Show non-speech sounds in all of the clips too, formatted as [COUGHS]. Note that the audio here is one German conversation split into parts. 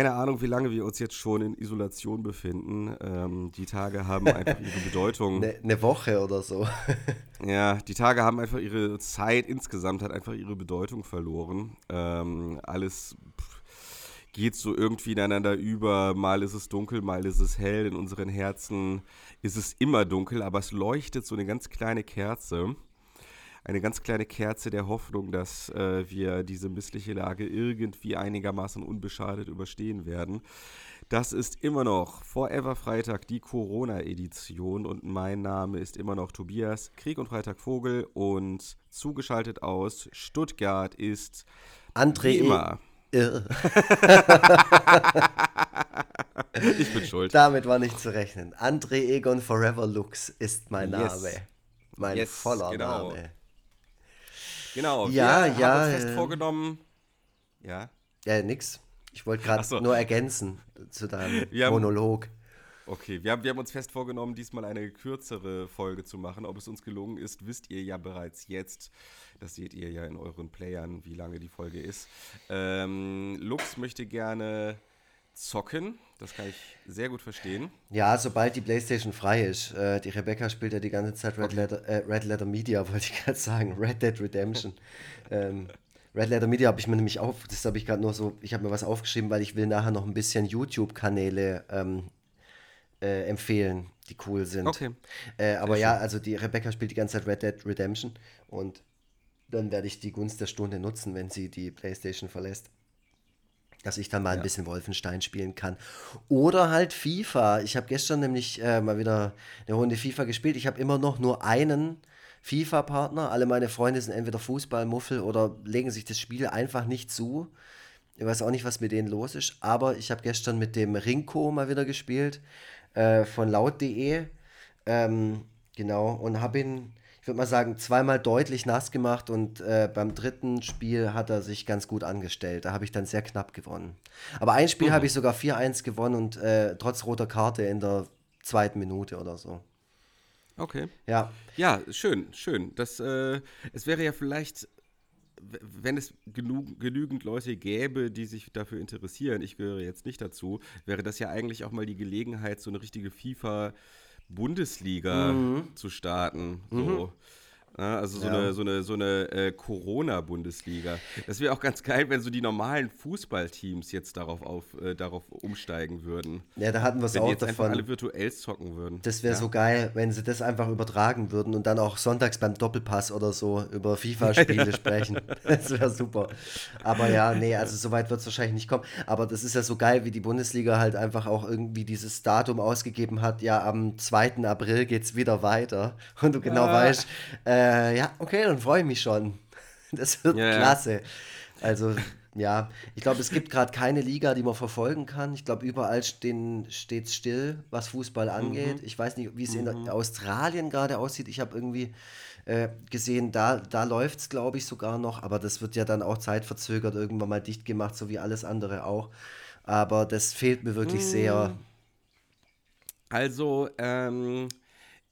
keine Ahnung, wie lange wir uns jetzt schon in Isolation befinden. Ähm, die Tage haben einfach ihre [LAUGHS] Bedeutung. Eine ne Woche oder so. [LAUGHS] ja, die Tage haben einfach ihre Zeit insgesamt hat einfach ihre Bedeutung verloren. Ähm, alles geht so irgendwie ineinander über. Mal ist es dunkel, mal ist es hell. In unseren Herzen ist es immer dunkel, aber es leuchtet so eine ganz kleine Kerze eine ganz kleine Kerze der Hoffnung, dass äh, wir diese missliche Lage irgendwie einigermaßen unbeschadet überstehen werden. Das ist immer noch Forever Freitag, die Corona-Edition und mein Name ist immer noch Tobias Krieg und Freitag Vogel und zugeschaltet aus Stuttgart ist André immer. ich bin schuld. Damit war nicht zu rechnen. André Egon Forever Lux ist mein Name. Yes. Mein yes, voller genau. Name. Genau, ja, wir ja, haben uns fest vorgenommen. Ja. Ja, nix. Ich wollte gerade so. nur ergänzen zu deinem [LAUGHS] haben, Monolog. Okay, wir haben, wir haben uns fest vorgenommen, diesmal eine kürzere Folge zu machen. Ob es uns gelungen ist, wisst ihr ja bereits jetzt. Das seht ihr ja in euren Playern, wie lange die Folge ist. Ähm, Lux möchte gerne zocken. Das kann ich sehr gut verstehen. Ja, sobald die PlayStation frei ist. Äh, die Rebecca spielt ja die ganze Zeit Red, okay. Letter, äh, Red Letter Media, [LAUGHS] wollte ich gerade sagen. Red Dead Redemption. ähm, Red Letter Media habe ich mir nämlich auf, das habe ich gerade nur so, ich habe mir was aufgeschrieben, weil ich will nachher noch ein bisschen YouTube-Kanäle ähm, äh, empfehlen, die cool sind. Okay. Äh, aber ja, also die Rebecca spielt die ganze Zeit Red Dead Redemption und dann werde ich die Gunst der Stunde nutzen, wenn sie die PlayStation verlässt dass ich dann mal ein bisschen Wolfenstein spielen kann. Oder halt FIFA. Ich habe gestern nämlich äh, mal wieder eine Runde FIFA gespielt. Ich habe immer noch nur einen FIFA-Partner. Alle meine Freunde sind entweder Fußballmuffel oder legen sich das Spiel einfach nicht zu. Ich weiß auch nicht, was mit denen los ist. Aber ich habe gestern mit dem Rinko mal wieder gespielt äh, von laut.de. Ähm, genau. Und habe ihn würde mal sagen, zweimal deutlich nass gemacht und äh, beim dritten Spiel hat er sich ganz gut angestellt. Da habe ich dann sehr knapp gewonnen. Aber ein Spiel mhm. habe ich sogar 4-1 gewonnen und äh, trotz roter Karte in der zweiten Minute oder so. Okay. Ja. Ja, schön, schön. Das, äh, es wäre ja vielleicht, wenn es genug, genügend Leute gäbe, die sich dafür interessieren, ich gehöre jetzt nicht dazu, wäre das ja eigentlich auch mal die Gelegenheit, so eine richtige FIFA- Bundesliga mhm. zu starten. So. Mhm. Ja, also so ja. eine, so eine, so eine äh, Corona-Bundesliga. Das wäre auch ganz geil, wenn so die normalen Fußballteams jetzt darauf, auf, äh, darauf umsteigen würden. Ja, da hatten wir es auch jetzt davon. alle virtuell zocken würden. Das wäre ja. so geil, wenn sie das einfach übertragen würden und dann auch sonntags beim Doppelpass oder so über FIFA-Spiele [LAUGHS] sprechen. Das wäre super. Aber ja, nee, also so weit wird es wahrscheinlich nicht kommen. Aber das ist ja so geil, wie die Bundesliga halt einfach auch irgendwie dieses Datum ausgegeben hat. Ja, am 2. April geht es wieder weiter. Und du genau ah. weißt, äh, äh, ja, okay, dann freue ich mich schon. [LAUGHS] Das wird ja, klasse. Also, ja, ich glaube, es gibt gerade keine Liga, die man verfolgen kann. Ich glaube, überall steht es still, was Fußball mhm. angeht. Mhm. Ich weiß nicht, wie es mhm. in Australien gerade aussieht. Ich habe irgendwie äh, gesehen, da, da läuft es, glaube ich, sogar noch. Aber das wird ja dann auch zeitverzögert irgendwann mal dicht gemacht, so wie alles andere auch. Aber das fehlt mir wirklich mhm. sehr. Also, ähm,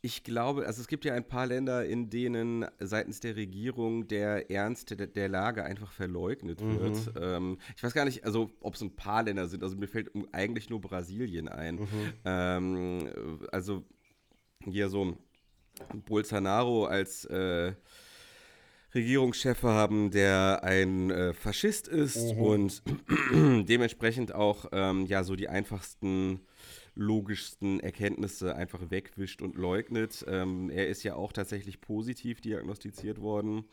ich glaube, also es gibt ja ein paar Länder, in denen seitens der Regierung der Ernst der, der Lage einfach verleugnet mhm. wird. Ähm, ich weiß gar nicht, also ob es ein paar Länder sind. Also mir fällt eigentlich nur Brasilien ein. Mhm. Ähm, also hier so Bolsonaro als äh, Regierungschef haben, der ein äh, Faschist ist mhm. und [CLEARS THROAT] dementsprechend auch ähm, ja so die einfachsten logischsten Erkenntnisse einfach wegwischt und leugnet. Ähm, er ist ja auch tatsächlich positiv diagnostiziert worden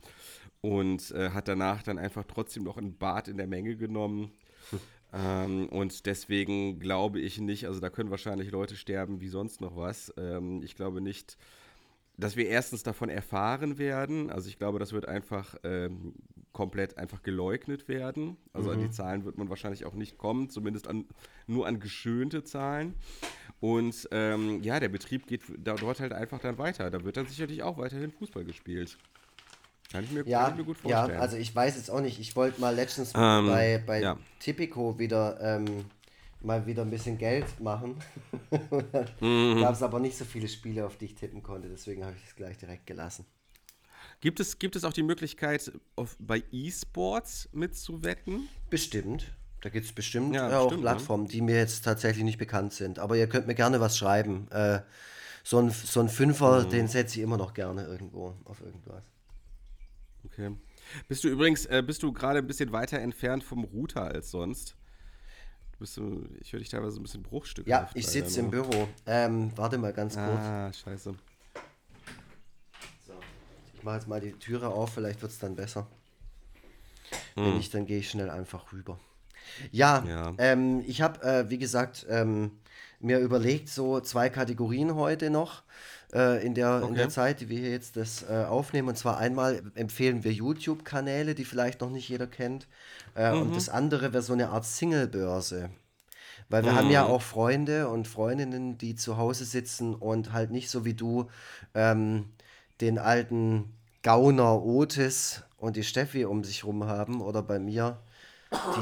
und äh, hat danach dann einfach trotzdem noch ein Bad in der Menge genommen. [LAUGHS] Ähm, und deswegen glaube ich nicht, also da können wahrscheinlich Leute sterben wie sonst noch was. Ähm, ich glaube nicht, dass wir erstens davon erfahren werden. Also ich glaube, das wird einfach ähm, komplett einfach geleugnet werden. Also mhm. an die mhm. Zahlen wird man wahrscheinlich auch nicht kommen, zumindest an, nur an geschönte Zahlen. Und ähm, ja, der Betrieb geht da, dort halt einfach dann weiter. Da wird dann sicherlich auch weiterhin Fußball gespielt. Kann ich mir, ja, ich mir gut vorstellen. Ja, also ich weiß jetzt auch nicht. Ich wollte mal letztens ähm, bei, bei ja. Tipico wieder ähm, mal wieder ein bisschen Geld machen. mhm. gab es aber nicht so viele Spiele, auf die ich tippen konnte. Deswegen habe ich es gleich direkt gelassen. Gibt es, gibt es auch die Möglichkeit, auf, bei E-Sports mitzuwetten? Bestimmt. Da gibt es bestimmt Ja, auch bestimmt, ne? Plattformen, die mir jetzt tatsächlich nicht bekannt sind. Aber ihr könnt mir gerne was schreiben. Äh, so ein, so ein Fünfer, Mhm. den setze ich immer noch gerne irgendwo auf irgendwas. Okay. Bist du übrigens, äh, bist du gerade ein bisschen weiter entfernt vom Router als sonst? Bist du, ich höre dich teilweise ein bisschen Bruchstücke. Ja, ich sitze im Büro. Ähm, warte mal ganz kurz. Ah, scheiße. So. Ich mache jetzt mal die Türe auf, vielleicht wird es dann besser. Hm. Wenn nicht, dann gehe ich schnell einfach rüber. Ja, Ja. Ähm, ich habe, äh, wie gesagt, ähm, mir überlegt, so zwei Kategorien heute noch äh, in, der, in Okay. der Zeit, die wir hier jetzt das äh, aufnehmen. Und zwar einmal empfehlen wir YouTube-Kanäle, die vielleicht noch nicht jeder kennt. Äh, Mhm. Und das andere wäre so eine Art Single-Börse. Weil wir haben Mhm. ja auch Freunde und Freundinnen, die zu Hause sitzen und halt nicht so wie du ähm, den alten Gauner Otis und die Steffi um sich rum haben oder bei mir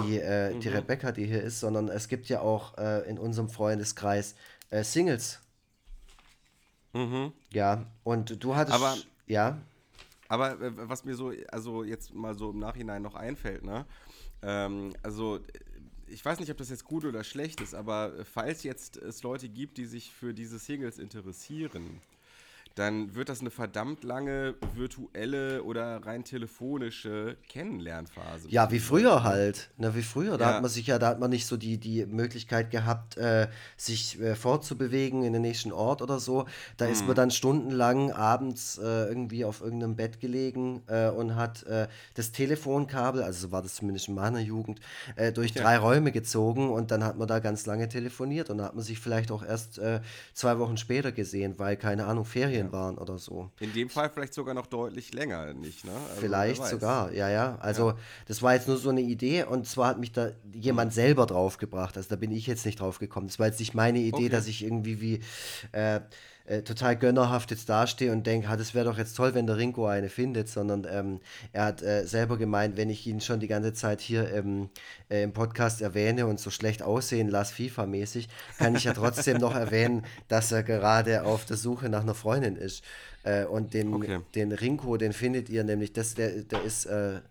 die, äh, die Rebecca, die hier ist, sondern es gibt ja auch äh, in unserem Freundeskreis äh, Singles. Ja, und du hattest. Aber- ja, Aber äh, was mir so, also jetzt mal so im Nachhinein noch einfällt, ne? Ähm, also ich weiß nicht, ob das jetzt gut oder schlecht ist, aber äh, falls jetzt es Leute gibt, die sich für diese Singles interessieren, dann wird das eine verdammt lange virtuelle oder rein telefonische Kennenlernphase. Ja, wie früher halt. Na, wie früher. Da Ja. hat man sich ja, da hat man nicht so die, die Möglichkeit gehabt, äh, sich äh, fortzubewegen in den nächsten Ort oder so. Da ist Mhm. man dann stundenlang abends äh, irgendwie auf irgendeinem Bett gelegen äh, und hat äh, das Telefonkabel, also so war das zumindest in meiner Jugend, äh, durch drei Räume gezogen und dann hat man da ganz lange telefoniert und da hat man sich vielleicht auch erst zwei Wochen später gesehen, weil, keine Ahnung, Ferien waren oder so. In dem Fall vielleicht sogar noch deutlich länger, nicht, ne? Also, Vielleicht sogar, ja, ja. Also das war jetzt nur so eine Idee und zwar hat mich da jemand selber drauf gebracht. Also da bin ich jetzt nicht drauf gekommen. Das war jetzt nicht meine Idee, Okay. dass ich irgendwie wie äh, äh, total gönnerhaft jetzt dastehe und denke, ah, das wäre doch jetzt toll, wenn der Ringo eine findet, sondern ähm, er hat äh, selber gemeint, wenn ich ihn schon die ganze Zeit hier im, äh, im Podcast erwähne und so schlecht aussehen lasse, FIFA-mäßig, kann ich ja trotzdem noch erwähnen, [LAUGHS] dass er gerade auf der Suche nach einer Freundin ist. Äh, und den, Okay. den Rinko, den findet ihr nämlich, das, der, der ist äh,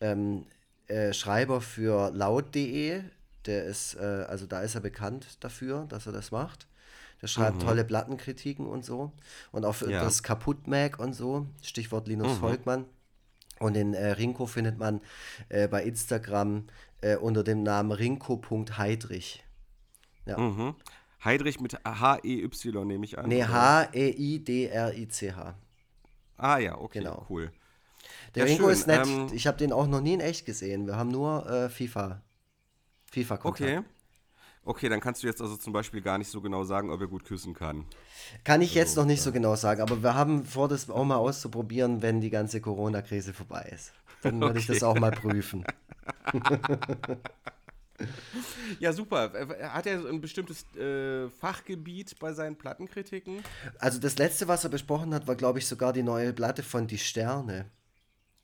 ähm, äh, Schreiber für laut.de. Der ist, äh, also da ist er bekannt dafür, dass er das macht. Der schreibt tolle Plattenkritiken und so. Und auch für Ja. das Kaputt-Mag und so. Stichwort Linus Volkmann. Und den äh, Rinko findet man äh, bei Instagram äh, unter dem Namen rinko.heidrich. Mhm. Heidrich mit H-E-Y nehme ich an. Nee? H-E-I-D-R-I-C-H. Ah ja, okay, Genau. cool. Der Ja, Ringo schön, ist nett. ähm, ich habe den auch noch nie in echt gesehen. Wir haben nur äh, FIFA. FIFA-Kontakt. Okay. Okay, dann kannst du jetzt also zum Beispiel gar nicht so genau sagen, ob er gut küssen kann. Kann ich jetzt noch nicht so genau sagen, aber wir haben vor, das auch mal auszuprobieren, wenn die ganze Corona-Krise vorbei ist. Dann würde ich das auch mal prüfen. [LAUGHS] Ja, super. Hat er ein bestimmtes äh, Fachgebiet bei seinen Plattenkritiken? Also das letzte, was er besprochen hat, war, glaube ich, sogar die neue Platte von Die Sterne.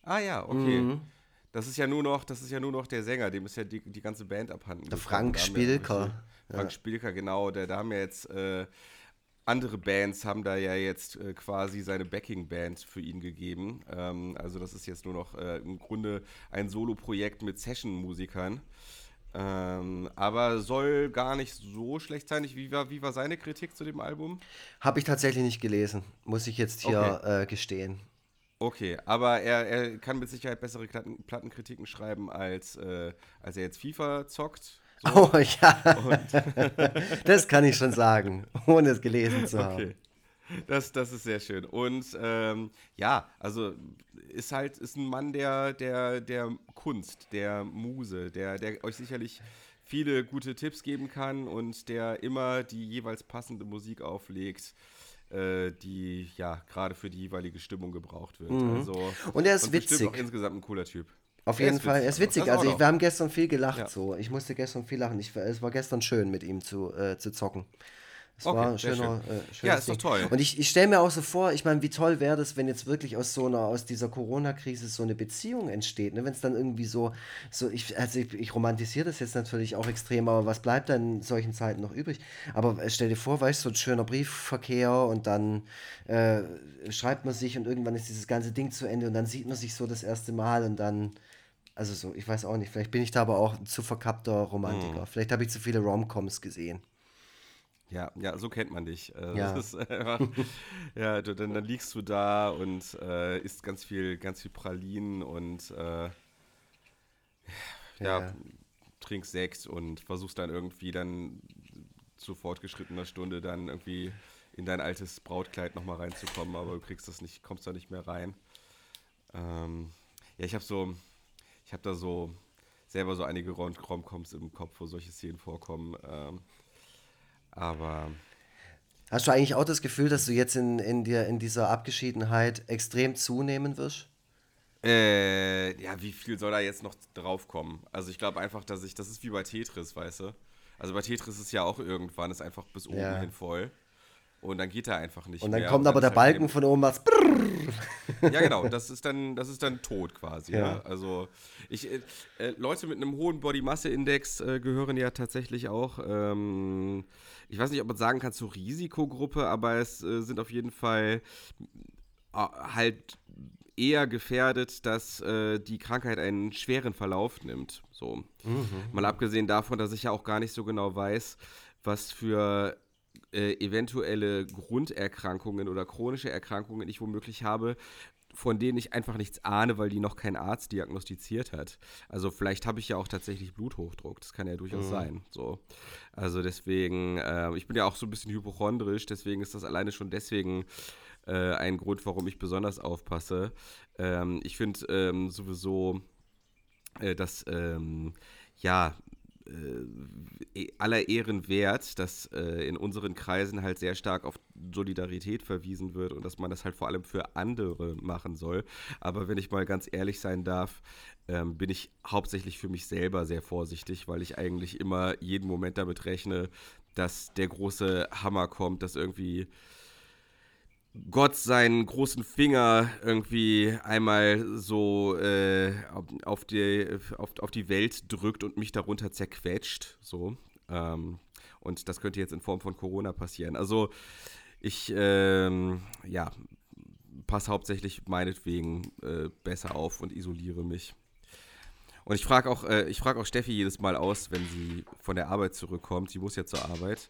Ah ja, okay. Mhm. Das ist ja nur noch, das ist ja nur noch der Sänger, dem ist ja die, die ganze Band abhanden. Der. Frank haben ja Frank Spilker, genau. Der, da haben ja jetzt äh, andere Bands haben da ja jetzt äh, quasi seine Backing-Band für ihn gegeben. Ähm, also das ist jetzt nur noch äh, im Grunde ein Solo-Projekt mit Session-Musikern. Ähm, aber soll gar nicht so schlecht sein. Ich- Wie war, wie war seine Kritik zu dem Album? Habe ich tatsächlich nicht gelesen, muss ich jetzt hier äh, gestehen. Okay, aber er, er kann mit Sicherheit bessere Platten, Plattenkritiken schreiben, als, äh, als er jetzt FIFA zockt. So. [LAUGHS] Oh ja, [LAUGHS] das kann ich schon sagen, ohne es gelesen zu haben. Okay. Das, das ist sehr schön. Und ähm, ja, also ist halt ist ein Mann der, der, der Kunst, der Muse, der, der euch sicherlich viele gute Tipps geben kann und der immer die jeweils passende Musik auflegt, die ja gerade für die jeweilige Stimmung gebraucht wird. Also, Mhm. Und er ist bestimmt witzig. auch insgesamt ein cooler Typ. Auf Er jeden Fall, er ist witzig Also ich, wir haben gestern viel gelacht Ja. so. Ich musste gestern viel lachen. Ich, es war gestern schön mit ihm zu, äh, zu zocken. Es Okay, war ein schöner, schön. äh, Ja, ist doch Ding. toll. Und ich, ich stelle mir auch so vor, ich meine, wie toll wäre das, wenn jetzt wirklich aus so einer, aus dieser Corona-Krise so eine Beziehung entsteht, ne? Wenn es dann irgendwie so, so ich, also ich, ich romantisiere das jetzt natürlich auch extrem, aber was bleibt dann in solchen Zeiten noch übrig? Aber äh, stell dir vor, weißt du, so ein schöner Briefverkehr und dann äh, schreibt man sich und irgendwann ist dieses ganze Ding zu Ende und dann sieht man sich so das erste Mal und dann Also so, ich weiß auch nicht. Vielleicht bin ich da aber auch ein zu verkappter Romantiker. Mhm. Vielleicht habe ich zu viele Romcoms gesehen. Ja, ja, so kennt man dich. Äh, Ja. Einfach, [LAUGHS] ja, du, dann, dann liegst du da und äh, isst ganz viel, ganz viel Pralinen und äh, ja, Ja. trinkst Sekt und versuchst dann irgendwie dann zu fortgeschrittener Stunde dann irgendwie in dein altes Brautkleid nochmal reinzukommen, aber du kriegst das nicht, kommst da nicht mehr rein. Ähm, ja, ich habe so, ich habe da so selber so einige Rom- Romcoms im Kopf, wo solche Szenen vorkommen. Ähm, aber Hast du eigentlich auch das Gefühl, dass du jetzt in, in, dir, in dieser Abgeschiedenheit extrem zunehmen wirst? Äh, ja, wie viel soll da jetzt noch draufkommen? Also ich glaube einfach, dass ich, das ist wie bei Tetris, weißt du? Also bei Tetris ist ja auch irgendwann, ist einfach bis oben Ja. hin voll. Und dann geht er einfach nicht Und dann mehr. kommt aber ist der halt Balken eben- von oben was. Ja, genau, [LAUGHS] das ist dann, das ist dann tot quasi. Ja. Ja. Also ich, äh, äh, Leute mit einem hohen Body-Masse-Index äh, gehören ja tatsächlich auch, ähm, ich weiß nicht, ob man sagen kann zur Risikogruppe, aber es äh, sind auf jeden Fall äh, halt eher gefährdet, dass äh, die Krankheit einen schweren Verlauf nimmt. So. Mal abgesehen davon, dass ich ja auch gar nicht so genau weiß, was für äh, eventuelle Grunderkrankungen oder chronische Erkrankungen ich womöglich habe, von denen ich einfach nichts ahne, weil die noch kein Arzt diagnostiziert hat. Also vielleicht habe ich ja auch tatsächlich Bluthochdruck, das kann ja durchaus sein. So. Also deswegen, äh, ich bin ja auch so ein bisschen hypochondrisch, deswegen ist das alleine schon deswegen äh, ein Grund, warum ich besonders aufpasse. Ähm, ich finde ähm, sowieso, äh, dass, ähm, ja, aller Ehren wert, dass äh, in unseren Kreisen halt sehr stark auf Solidarität verwiesen wird und dass man das halt vor allem für andere machen soll. Aber wenn ich mal ganz ehrlich sein darf, ähm, bin ich hauptsächlich für mich selber sehr vorsichtig, weil ich eigentlich immer jeden Moment damit rechne, dass der große Hammer kommt, dass irgendwie Gott seinen großen Finger irgendwie einmal so äh, auf, die, auf, auf die Welt drückt und mich darunter zerquetscht. So. Ähm, und das könnte jetzt in Form von Corona passieren. Also ich, ähm, ja, passe hauptsächlich meinetwegen äh, besser auf und isoliere mich. Und ich frage auch, äh, ich frag auch Steffi jedes Mal aus, wenn sie von der Arbeit zurückkommt. Sie muss ja zur Arbeit.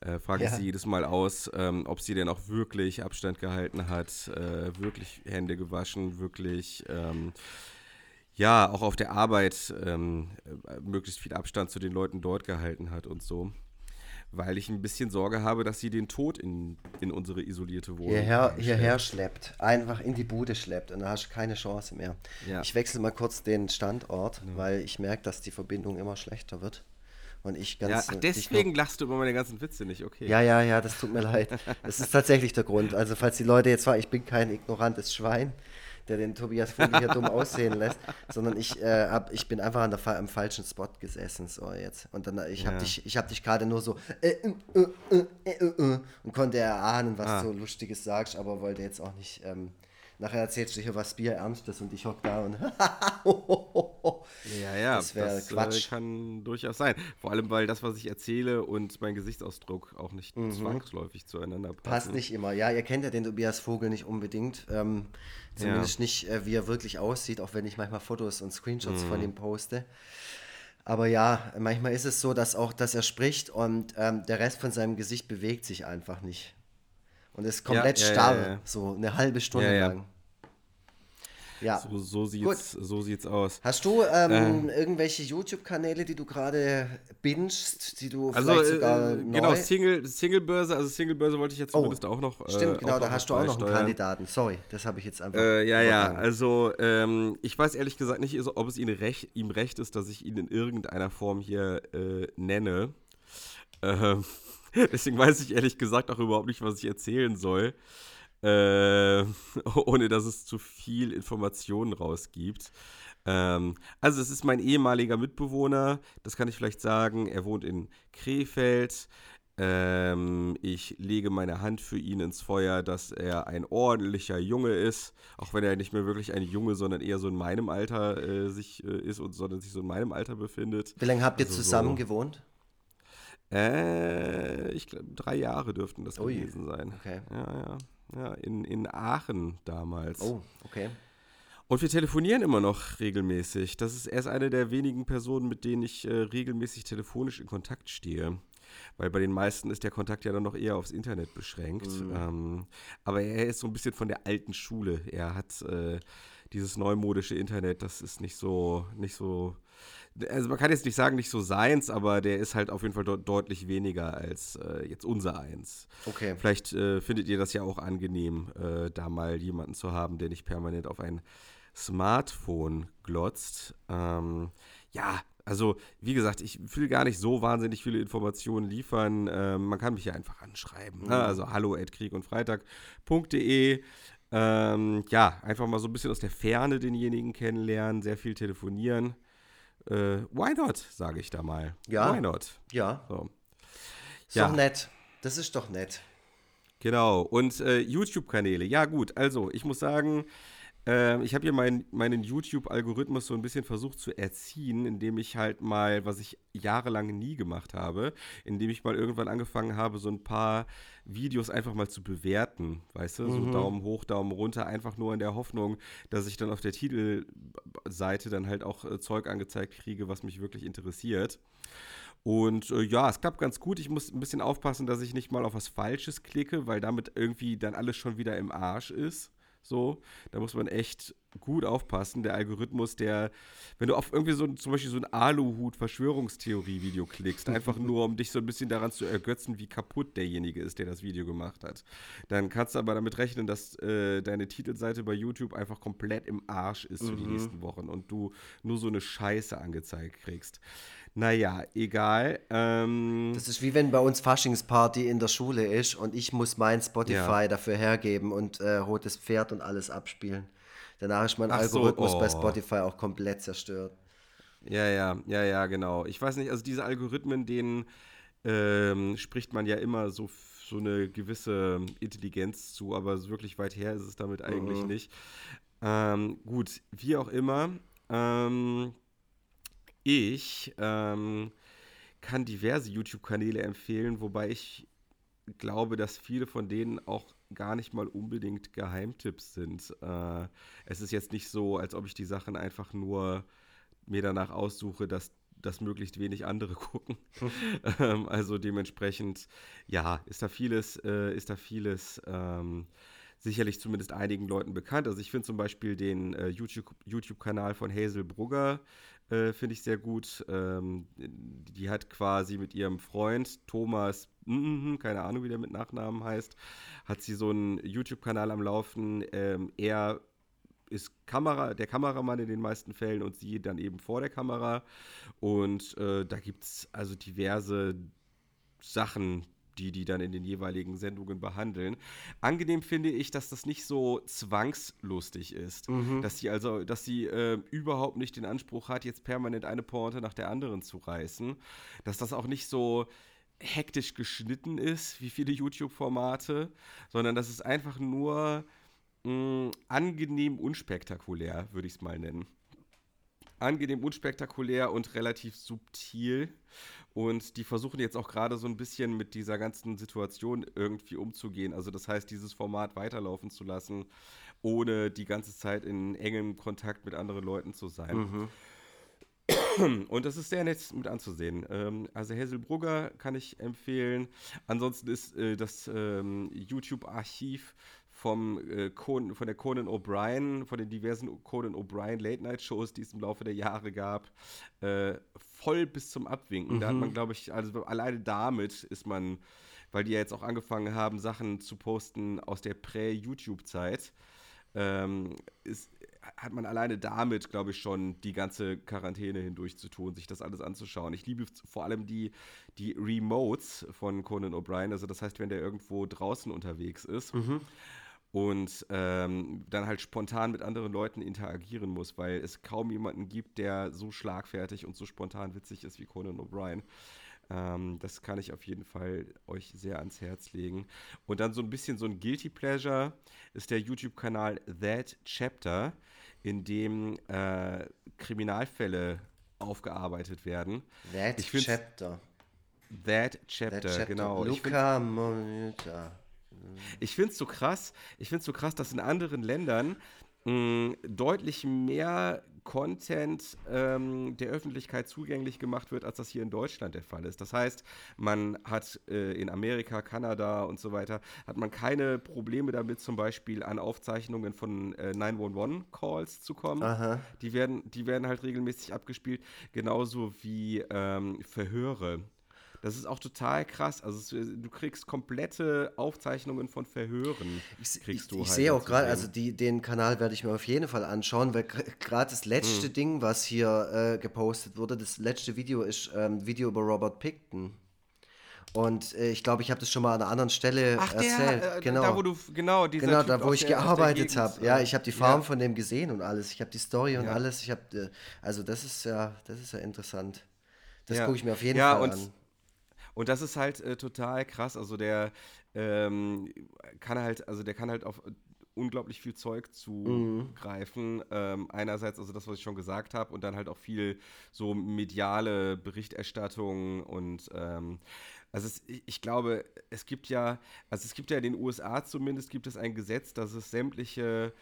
Äh, frage ich Ja. sie jedes Mal aus, ähm, ob sie denn auch wirklich Abstand gehalten hat, äh, wirklich Hände gewaschen, wirklich, ähm, ja, auch auf der Arbeit ähm, äh, möglichst viel Abstand zu den Leuten dort gehalten hat und so. Weil ich ein bisschen Sorge habe, dass sie den Tod in, in unsere isolierte Wohnung hierher, stellt. hierher schleppt. Einfach in die Bude schleppt und dann hast du keine Chance mehr. Ja. Ich wechsle mal kurz den Standort, weil ich merke, dass die Verbindung immer schlechter wird. Und ich ganz. Ja, ach, deswegen lachst du über meine ganzen Witze nicht, okay. Ja, ja, ja, das tut mir leid. [LAUGHS] Das ist tatsächlich der Grund. Also, falls die Leute jetzt fragen, ich bin kein ignorantes Schwein, der den Tobias Vogel hier dumm aussehen lässt, sondern ich, äh, hab, ich bin einfach an der, am falschen Spot gesessen, so jetzt. Und dann, ich habe Ja. dich, ich hab dich gerade nur so äh, äh, äh, äh, äh, und konnte erahnen, was Ah. du Lustiges sagst, aber wollte jetzt auch nicht. Ähm, nachher erzählst du hier was Bierernstes und ich hock da und. Ja, ja, Das das, wär Quatsch. Kann durchaus sein. Vor allem, weil das, was ich erzähle und mein Gesichtsausdruck auch nicht zwangsläufig zueinander passen. Mhm. Passt nicht immer. Ja, ihr kennt ja den Tobias Vogel nicht unbedingt. Ähm, zumindest nicht, äh, wie er wirklich aussieht, auch wenn ich manchmal Fotos und Screenshots Mhm. von ihm poste. Aber ja, manchmal ist es so, dass auch, dass er spricht und ähm, der Rest von seinem Gesicht bewegt sich einfach nicht. Und ist komplett ja, ja, starr, ja, ja. so eine halbe Stunde Ja, ja. lang. Ja. So, so, sieht's, so sieht's aus. Hast du ähm, irgendwelche YouTube-Kanäle, die du gerade bingst, die du Also, vielleicht sogar äh, genau, Single, Singlebörse, also Singlebörse wollte ich jetzt Oh, zumindest auch noch. äh, Stimmt, genau, auch da hast du auch noch einen. Kandidaten. Sorry, das habe ich jetzt einfach. Äh, ja, ja, also ähm, ich weiß ehrlich gesagt nicht, ob es ihm recht, ihm recht ist, dass ich ihn in irgendeiner Form hier äh, nenne. Ähm, [LAUGHS] deswegen weiß ich ehrlich gesagt auch überhaupt nicht, was ich erzählen soll, äh, [LAUGHS] ohne dass es zu viel Informationen rausgibt. Ähm, also es ist mein ehemaliger Mitbewohner, das kann ich vielleicht sagen. Er wohnt in Krefeld. Ähm, ich lege meine Hand für ihn ins Feuer, dass er ein ordentlicher Junge ist, auch wenn er nicht mehr wirklich ein Junge, sondern eher so in meinem Alter äh, sich äh, ist und sondern sich so in meinem Alter befindet. Wie lange habt ihr also zusammen so- gewohnt? Äh, ich glaube, drei Jahre dürften das Ui, gewesen sein. okay. Ja, ja. Ja, in, in Aachen damals. Oh, okay. Und wir telefonieren immer noch regelmäßig. Das ist erst eine der wenigen Personen, mit denen ich äh, regelmäßig telefonisch in Kontakt stehe. Weil bei den meisten ist der Kontakt ja dann noch eher aufs Internet beschränkt. Mhm. Ähm, aber er ist so ein bisschen von der alten Schule. Er hat äh, dieses neumodische Internet, das ist nicht so, nicht so. Also man kann jetzt nicht sagen, nicht so seins, aber der ist halt auf jeden Fall de deutlich weniger als äh, jetzt unser eins. Okay. Vielleicht äh, findet ihr das ja auch angenehm, äh, da mal jemanden zu haben, der nicht permanent auf ein Smartphone glotzt. Ähm, ja, also wie gesagt, ich will gar nicht so wahnsinnig viele Informationen liefern. Ähm, man kann mich ja einfach anschreiben. Ne? Mhm. Also hallo at kriegundfreitag.de. Ähm, ja, einfach mal so ein bisschen aus der Ferne denjenigen kennenlernen, sehr viel telefonieren. Äh, why not, sage ich da mal. Ja. Why not? Ja. So. Ist ja. doch nett. Das ist doch nett. Genau. Und äh, YouTube-Kanäle. Ja, gut. Also, ich muss sagen, ähm, ich habe hier mein, meinen YouTube-Algorithmus so ein bisschen versucht zu erziehen, indem ich halt mal, was ich jahrelang nie gemacht habe, indem ich mal irgendwann angefangen habe, so ein paar Videos einfach mal zu bewerten, weißt du, mhm. so Daumen hoch, Daumen runter, einfach nur in der Hoffnung, dass ich dann auf der Titelseite dann halt auch äh, Zeug angezeigt kriege, was mich wirklich interessiert. Und äh, ja, es klappt ganz gut. Ich muss ein bisschen aufpassen, dass ich nicht mal auf was Falsches klicke, weil damit irgendwie dann alles schon wieder im Arsch ist. So, da muss man echt gut aufpassen. Der Algorithmus, der, wenn du auf irgendwie so zum Beispiel so ein Aluhut-Verschwörungstheorie-Video klickst, einfach nur um dich so ein bisschen daran zu ergötzen, wie kaputt derjenige ist, der das Video gemacht hat, dann kannst du aber damit rechnen, dass äh, deine Titelseite bei YouTube einfach komplett im Arsch ist mhm. für die mhm. nächsten Wochen und du nur so eine Scheiße angezeigt kriegst. Naja, egal. Ähm, das ist wie wenn bei uns Faschingsparty in der Schule ist und ich muss mein Spotify ja. dafür hergeben und äh, Rotes Pferd und alles abspielen. Danach ist mein Ach Algorithmus so, oh. bei Spotify auch komplett zerstört. Ja, ja, ja, ja, genau. Ich weiß nicht, also diese Algorithmen, denen ähm, spricht man ja immer so, so eine gewisse Intelligenz zu, aber wirklich weit her ist es damit eigentlich mhm. nicht. Ähm, gut, wie auch immer. Ähm, ich ähm, kann diverse YouTube-Kanäle empfehlen, wobei ich glaube, dass viele von denen auch gar nicht mal unbedingt Geheimtipps sind. Äh, es ist jetzt nicht so, als ob ich die Sachen einfach nur mir danach aussuche, dass das möglichst wenig andere [LAUGHS] gucken. ähm, also dementsprechend, ja, ist da vieles, äh, ist da vieles ähm, sicherlich zumindest einigen Leuten bekannt. Also ich finde zum Beispiel den äh, YouTube-Kanal YouTube von Hazel Brugger äh, finde ich sehr gut. Ähm, die hat quasi mit ihrem Freund Thomas, mm, keine Ahnung, wie der mit Nachnamen heißt, hat sie so einen YouTube-Kanal am Laufen. Ähm, er ist Kamera, der Kameramann in den meisten Fällen und sie dann eben vor der Kamera. Und äh, da gibt es also diverse Sachen, die die dann in den jeweiligen Sendungen behandeln. Angenehm finde ich, dass das nicht so zwangslustig ist, mhm. dass sie also, dass sie äh, überhaupt nicht den Anspruch hat, jetzt permanent eine Pointe nach der anderen zu reißen, dass das auch nicht so hektisch geschnitten ist wie viele YouTube-Formate, sondern dass es einfach nur mh, mm, angenehm unspektakulär, würde ich es mal nennen angenehm unspektakulär und relativ subtil. Und die versuchen jetzt auch gerade so ein bisschen mit dieser ganzen Situation irgendwie umzugehen. Also das heißt, dieses Format weiterlaufen zu lassen, ohne die ganze Zeit in engem Kontakt mit anderen Leuten zu sein. Mhm. Und das ist sehr nett mit anzusehen. Ähm, also Hazelbrugger kann ich empfehlen. Ansonsten ist äh, das ähm, YouTube-Archiv vom, äh, Conan, von der Conan O'Brien, von den diversen Conan O'Brien Late-Night-Shows, die es im Laufe der Jahre gab, äh, voll bis zum Abwinken. Mhm. Da hat man, mhm. glaube ich, also alleine damit ist man, weil die ja jetzt auch angefangen haben, Sachen zu posten aus der Prä-YouTube-Zeit, ähm, ist, hat man alleine damit, glaube ich, schon die ganze Quarantäne hindurch zu tun, sich das alles anzuschauen. Ich liebe vor allem die, die Remotes von Conan O'Brien, also das heißt, wenn der irgendwo draußen unterwegs ist. Mhm und ähm, dann halt spontan mit anderen Leuten interagieren muss, weil es kaum jemanden gibt, der so schlagfertig und so spontan witzig ist wie Conan O'Brien. Ähm, das kann ich auf jeden Fall euch sehr ans Herz legen. Und dann so ein bisschen so ein Guilty Pleasure ist der YouTube-Kanal That Chapter, in dem äh, Kriminalfälle aufgearbeitet werden. That Chapter. That Chapter, That Chapter. genau. Luca Moneta. [LAUGHS] Ich finde es so krass, ich finde so krass, dass in anderen Ländern mh, deutlich mehr Content ähm, der Öffentlichkeit zugänglich gemacht wird, als das hier in Deutschland der Fall ist. Das heißt, man hat äh, in Amerika, Kanada und so weiter, hat man keine Probleme damit, zum Beispiel an Aufzeichnungen von äh, 911-Calls zu kommen. Aha. Die werden, die werden halt regelmäßig abgespielt, genauso wie ähm, Verhöre das ist auch total krass. Also es, du kriegst komplette Aufzeichnungen von Verhören. Ich, kriegst du ich, ich halt sehe auch gerade, also die, den Kanal werde ich mir auf jeden Fall anschauen, weil gerade das letzte mhm. Ding, was hier äh, gepostet wurde, das letzte Video ist ähm, Video über Robert Picton. Und äh, ich glaube, ich habe das schon mal an einer anderen Stelle Ach, erzählt. Der, äh, genau. Da, wo du, genau, genau da, wo ich der, gearbeitet habe. Ja, ich habe die Farm ja. von dem gesehen und alles. Ich habe die Story und ja. alles. Ich habe, äh, also das ist ja, das ist ja interessant. Das ja. gucke ich mir auf jeden Fall an. Und das ist halt äh, total krass. Also der ähm, kann halt, also der kann halt auf unglaublich viel Zeug zugreifen. Mhm. Ähm, einerseits also das, was ich schon gesagt habe, und dann halt auch viel so mediale Berichterstattung und ähm, also es, ich glaube, es gibt ja, also es gibt ja in den USA zumindest gibt es ein Gesetz, dass es sämtliche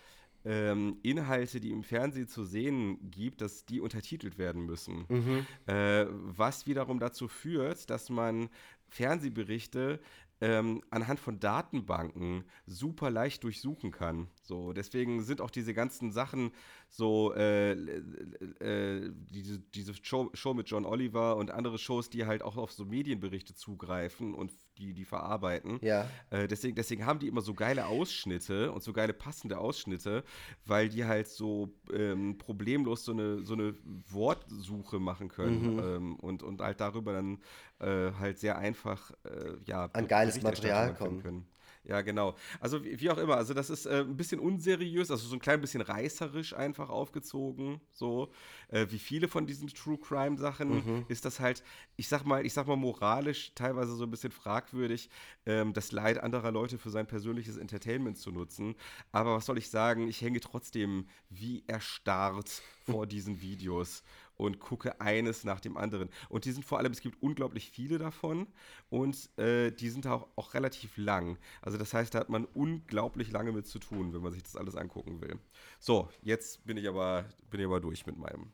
ähm, Inhalte, die im Fernsehen zu sehen gibt, dass die untertitelt werden müssen. Mhm. Äh, was wiederum dazu führt, dass man Fernsehberichte ähm, anhand von Datenbanken super leicht durchsuchen kann. So, deswegen sind auch diese ganzen Sachen so, äh, äh, diese, diese Show, Show, mit John Oliver und andere Shows, die halt auch auf so Medienberichte zugreifen und die, die verarbeiten. Ja. Äh, deswegen, deswegen haben die immer so geile Ausschnitte und so geile passende Ausschnitte, weil die halt so ähm, problemlos so eine, so eine Wortsuche machen können mhm. ähm, und, und halt darüber dann äh, halt sehr einfach äh, ja, an geiles Material kommen. Können. Ja, genau. Also wie, wie, auch immer, also das ist äh, ein bisschen unseriös, also so ein klein bisschen reißerisch einfach aufgezogen, so äh, wie viele von diesen True Crime Sachen mhm. ist das halt, ich sag mal, ich sag mal moralisch teilweise so ein bisschen fragwürdig, ähm, das Leid anderer Leute für sein persönliches Entertainment zu nutzen. Aber was soll ich sagen, ich hänge trotzdem wie erstarrt vor diesen Videos und gucke eines nach dem anderen. Und die sind vor allem, es gibt unglaublich viele davon und äh, die sind auch, auch relativ lang. Also das heißt, da hat man unglaublich lange mit zu tun, wenn man sich das alles angucken will. So, jetzt bin ich aber, bin ich aber durch mit meinem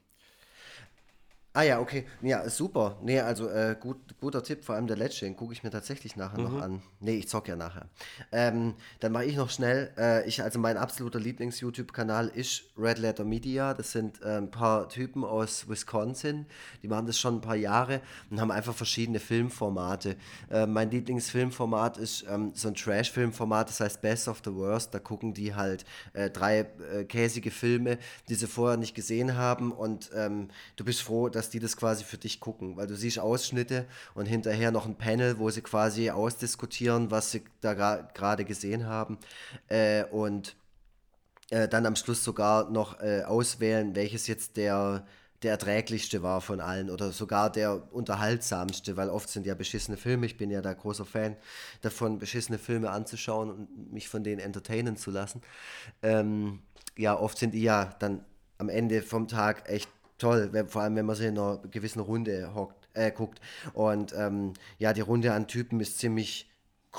Ah ja, okay. Ja, super. Nee, also äh, gut, guter Tipp, vor allem der letzte, den gucke ich mir tatsächlich nachher mhm. noch an. Nee, ich zock ja nachher. Ähm, dann mache ich noch schnell, äh, ich, also mein absoluter Lieblings-YouTube-Kanal ist Red Letter Media. Das sind äh, ein paar Typen aus Wisconsin, die machen das schon ein paar Jahre und haben einfach verschiedene Filmformate. Äh, mein Lieblingsfilmformat ist ähm, so ein Trash-Filmformat, das heißt Best of the Worst. Da gucken die halt äh, drei äh, käsige Filme, die sie vorher nicht gesehen haben und ähm, du bist froh, dass dass die das quasi für dich gucken, weil du siehst Ausschnitte und hinterher noch ein Panel, wo sie quasi ausdiskutieren, was sie da gerade gesehen haben äh, und äh, dann am Schluss sogar noch äh, auswählen, welches jetzt der der erträglichste war von allen oder sogar der unterhaltsamste, weil oft sind ja beschissene Filme, ich bin ja da großer Fan davon, beschissene Filme anzuschauen und mich von denen entertainen zu lassen. Ähm, ja, oft sind die ja dann am Ende vom Tag echt toll, wenn, vor allem wenn man sie in einer gewissen Runde hockt, äh, guckt. Und ähm, ja, die Runde an Typen ist ziemlich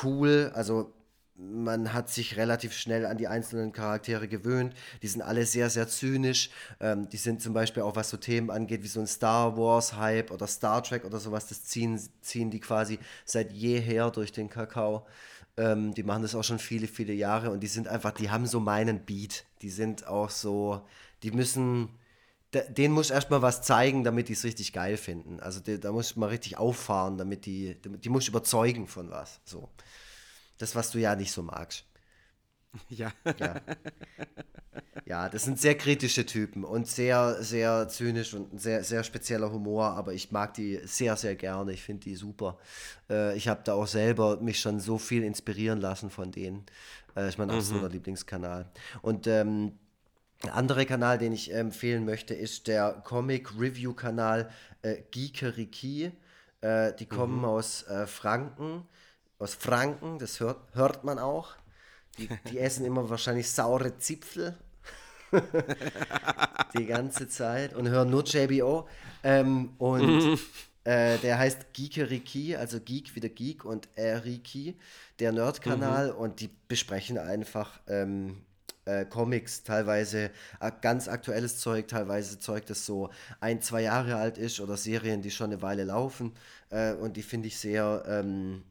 cool. Also man hat sich relativ schnell an die einzelnen Charaktere gewöhnt. Die sind alle sehr, sehr zynisch. Ähm, die sind zum Beispiel auch, was so Themen angeht, wie so ein Star Wars-Hype oder Star Trek oder sowas, das ziehen, ziehen die quasi seit jeher durch den Kakao. Ähm, die machen das auch schon viele, viele Jahre und die sind einfach, die haben so meinen Beat. Die sind auch so, die müssen den muss erstmal was zeigen, damit die es richtig geil finden. Also die, da muss man richtig auffahren, damit die, die muss überzeugen von was. So. Das, was du ja nicht so magst. [LAUGHS] Ja. ja. Ja, das sind sehr kritische Typen und sehr, sehr zynisch und ein sehr, sehr spezieller Humor, aber ich mag die sehr, sehr gerne. Ich finde die super. Äh, ich habe da auch selber mich schon so viel inspirieren lassen von denen. Äh, ich meine, absoluter mhm. Lieblingskanal. Und ähm, ein anderer Kanal, den ich empfehlen möchte, ist der Comic Review Kanal äh, Geekeriki. Äh, die kommen mhm. aus äh, Franken, aus Franken, das hört, hört man auch. Die, die essen immer wahrscheinlich saure Zipfel [LAUGHS] die ganze Zeit und hören nur JBO. Ähm, und äh, der heißt Geekeriki, also Geek wie der Geek und Eriki, der Nerd-Kanal. Mhm. Und die besprechen einfach ähm, äh, Comics, teilweise äh, ganz aktuelles Zeug, teilweise Zeug, das so ein, zwei Jahre alt ist oder Serien, die schon eine Weile laufen. Äh, und die finde ich sehr, ähm,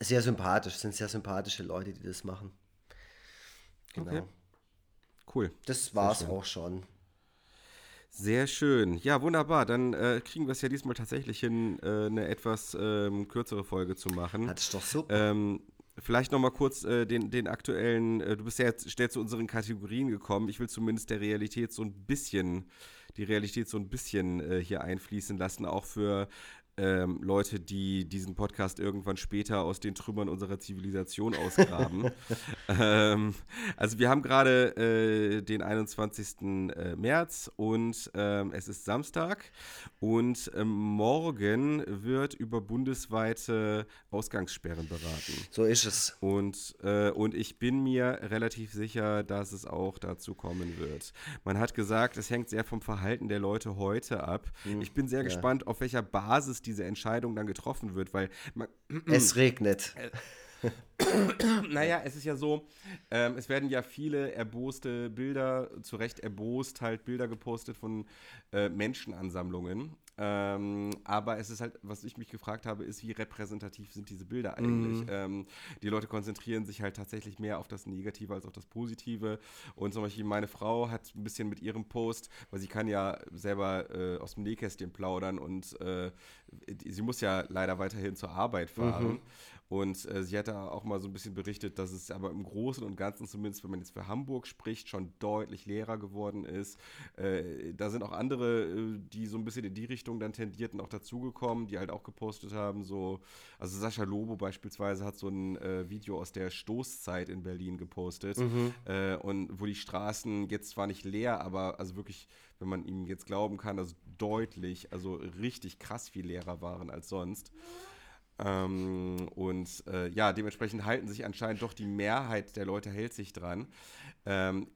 sehr sympathisch, sind sehr sympathische Leute, die das machen. Genau. Okay. Cool. Das war es auch schon. Sehr schön. Ja, wunderbar. Dann äh, kriegen wir es ja diesmal tatsächlich hin, äh, eine etwas ähm, kürzere Folge zu machen. Das ist doch super. Ähm, vielleicht noch mal kurz äh, den, den aktuellen, äh, du bist ja jetzt schnell zu unseren Kategorien gekommen. Ich will zumindest der Realität so ein bisschen, die Realität so ein bisschen äh, hier einfließen lassen, auch für ähm, Leute, die diesen Podcast irgendwann später aus den Trümmern unserer Zivilisation ausgraben. [LAUGHS] ähm, also wir haben gerade äh, den 21. Äh, März und ähm, es ist Samstag und ähm, morgen wird über bundesweite Ausgangssperren beraten. So ist es. Und, äh, und ich bin mir relativ sicher, dass es auch dazu kommen wird. Man hat gesagt, es hängt sehr vom Verhalten der Leute heute ab. Hm, ich bin sehr ja. gespannt, auf welcher Basis die diese Entscheidung dann getroffen wird, weil man, [CLEARS THROAT] es regnet. [CLEARS THROAT] naja, es ist ja so, ähm, es werden ja viele erboste Bilder, zu Recht erbost halt Bilder gepostet von äh, Menschenansammlungen. Ähm, aber es ist halt, was ich mich gefragt habe, ist, wie repräsentativ sind diese Bilder eigentlich? Mhm. Ähm, die Leute konzentrieren sich halt tatsächlich mehr auf das Negative als auf das Positive. Und zum Beispiel meine Frau hat ein bisschen mit ihrem Post, weil sie kann ja selber äh, aus dem Nähkästchen plaudern und äh, sie muss ja leider weiterhin zur Arbeit fahren. Mhm. Und äh, sie hat da auch mal so ein bisschen berichtet, dass es aber im Großen und Ganzen, zumindest wenn man jetzt für Hamburg spricht, schon deutlich leerer geworden ist. Äh, da sind auch andere, äh, die so ein bisschen in die Richtung dann tendierten, auch dazugekommen, die halt auch gepostet haben. So, also Sascha Lobo beispielsweise hat so ein äh, Video aus der Stoßzeit in Berlin gepostet. Mhm. Äh, und wo die Straßen jetzt zwar nicht leer, aber also wirklich, wenn man ihm jetzt glauben kann, also deutlich, also richtig krass viel leerer waren als sonst. Ähm, und äh, ja, dementsprechend halten sich anscheinend doch die Mehrheit der Leute hält sich dran. Ähm,